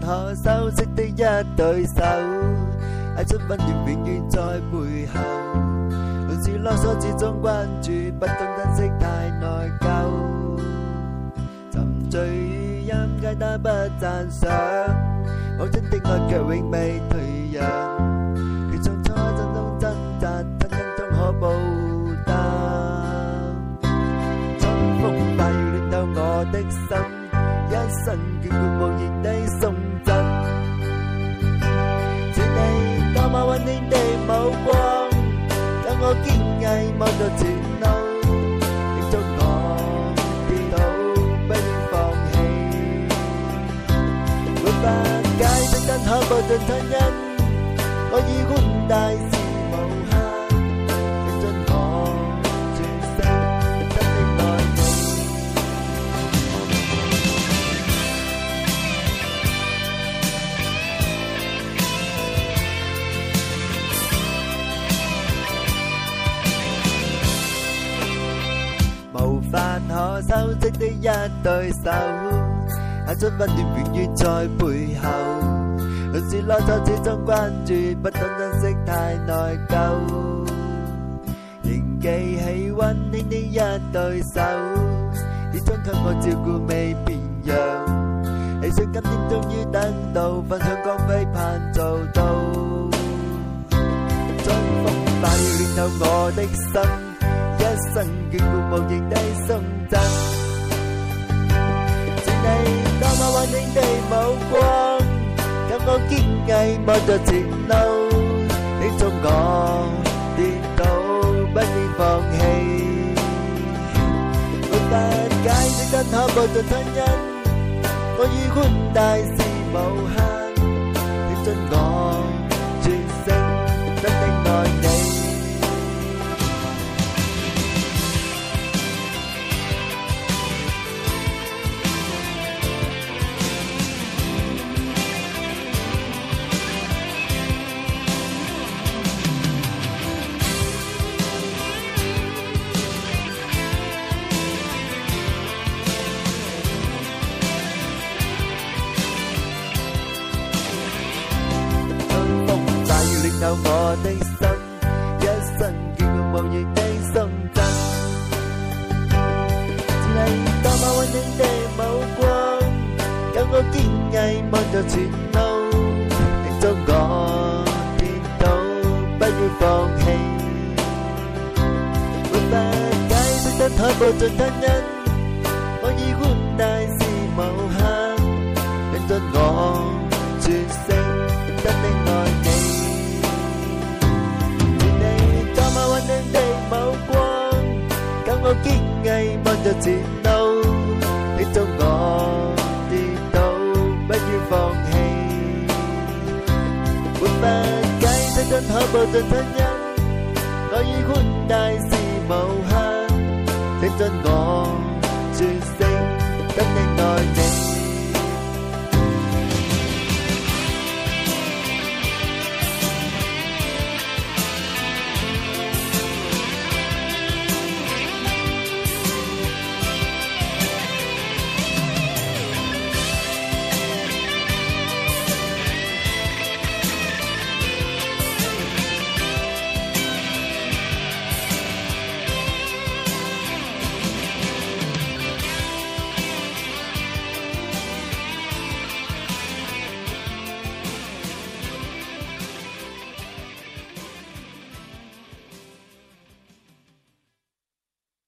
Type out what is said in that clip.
不可修饰的一对手，爱出温暖，永远在背后。总是啰嗦，始终关注，不懂珍惜，太内疚。沉醉于音阶，他不赞赏，母亲的爱却永未退让。决创初阵中挣扎，扎根终可报答。春风雨暖透我的心，一生眷顾无言地送。的目光，让我坚毅望着前路， 我修的一对手，爱出温暖永远在背后。总是啰嗦，始终关注，不懂珍惜太内疚。仍记起温馨的一对手，始终给我照顾未变样。理想今天终于等到，分享光辉盼做到。春风带暖透我的心。sân gương buộc màu nhìn đây sông tan chuyện này đó mà quan đến đây màu quang cảm ơn kiên ngày bao giờ chuyện lâu đến trong gò đi đâu bên đi vòng hay ôi bạn gái đến thân hợp bao giờ thân nhân có gì khuôn đại gì thao mò tay sân giá sân kim ngân bao nhiêu tay sân ngày ta mau anh đến để mau quang chẳng có tin nhảy mong cho chuyện đâu anh cho gõ đi đâu bao nhiêu con hay bước ba cái bước ta thở bộ cho thân nhân bao nhiêu quân đại gì màu hang anh cho gõ 爱莫要自恼，你走我跌倒，不要放弃。不怕街灯下步尽天音，我与你再试冒险，你走我绝生。